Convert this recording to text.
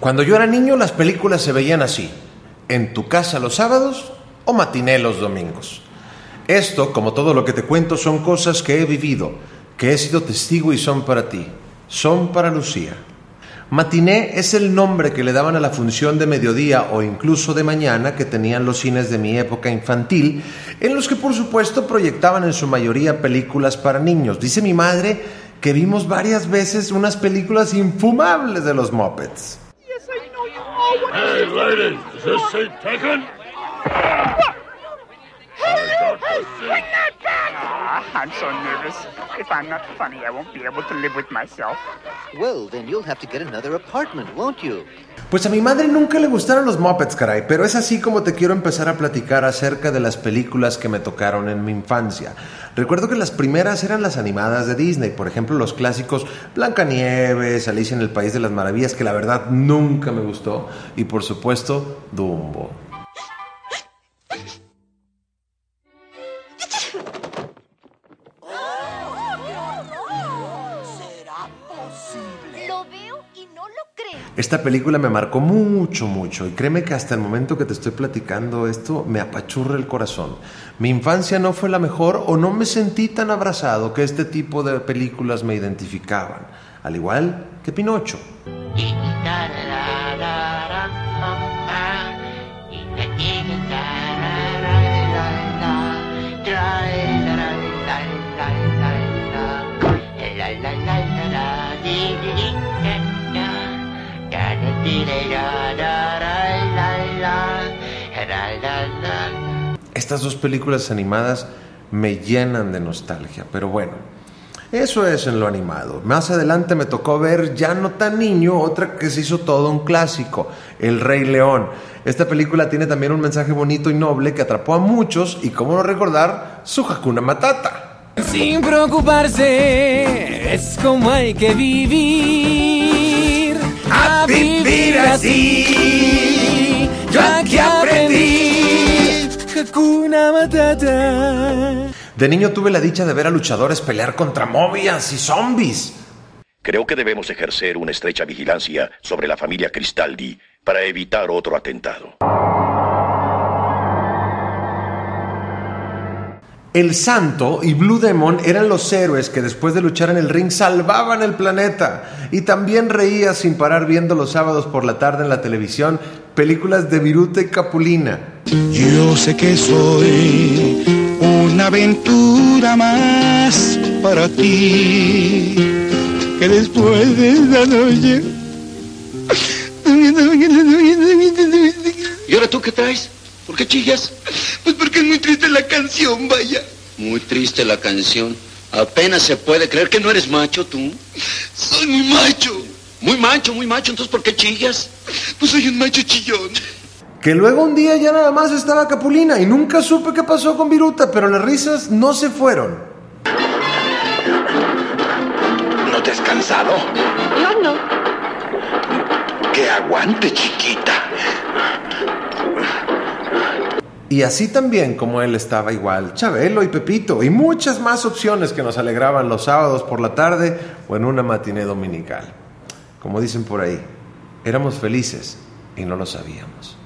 Cuando yo era niño las películas se veían así, en tu casa los sábados o matiné los domingos. Esto, como todo lo que te cuento, son cosas que he vivido, que he sido testigo y son para ti, son para Lucía. Matiné es el nombre que le daban a la función de mediodía o incluso de mañana que tenían los cines de mi época infantil, en los que por supuesto proyectaban en su mayoría películas para niños. Dice mi madre que vimos varias veces unas películas infumables de los Muppets. Hey, ladies, is this seat taken? Bring I'm so nervous. If I'm not funny, I won't be able to live with myself. Well, then you'll have to get another apartment, won't you? Pues a mi madre nunca le gustaron los Muppets, caray, pero es así como te quiero empezar a platicar acerca de las películas que me tocaron en mi infancia. Recuerdo que las primeras eran las animadas de Disney, por ejemplo, los clásicos Blancanieves, Alicia en el País de las Maravillas, que la verdad nunca me gustó, y por supuesto, Dumbo. Y no lo creo. Esta película me marcó mucho, mucho, y créeme que hasta el momento que te estoy platicando esto me apachurra el corazón. Mi infancia no fue la mejor o no me sentí tan abrazado que este tipo de películas me identificaban, al igual que Pinocho. Estas dos películas animadas me llenan de nostalgia, pero bueno, eso es en lo animado. Más adelante me tocó ver, ya no tan niño, otra que se hizo todo un clásico, El Rey León. Esta película tiene también un mensaje bonito y noble que atrapó a muchos y, cómo no recordar, su Hakuna Matata. Sin preocuparse, es como hay que vivir. Así, yo aquí aprendí. Hakuna Matata. De niño tuve la dicha de ver a luchadores pelear contra momias y zombies. Creo que debemos ejercer una estrecha vigilancia sobre la familia Cristaldi para evitar otro atentado. El Santo y Blue Demon eran los héroes que después de luchar en el ring salvaban el planeta. Y también reía sin parar viendo los sábados por la tarde en la televisión películas de Viruta y Capulina. Yo sé que soy una aventura más para ti. Que después de esta noche. ¿Y ahora tú qué traes? ¿Por qué chillas? Pues porque es muy triste la canción, vaya. Muy triste la canción. Apenas se puede creer que no eres macho tú. Soy muy macho. Muy macho, muy macho. Entonces, ¿por qué chillas? Pues soy un macho chillón. Que luego un día ya nada más estaba Capulina y nunca supe qué pasó con Viruta, pero las risas no se fueron. ¿No te has cansado? No, no. Que aguante, chiquita. Y así también como él estaba igual, Chabelo y Pepito, y muchas más opciones que nos alegraban los sábados por la tarde o en una matiné dominical. Como dicen por ahí, éramos felices y no lo sabíamos.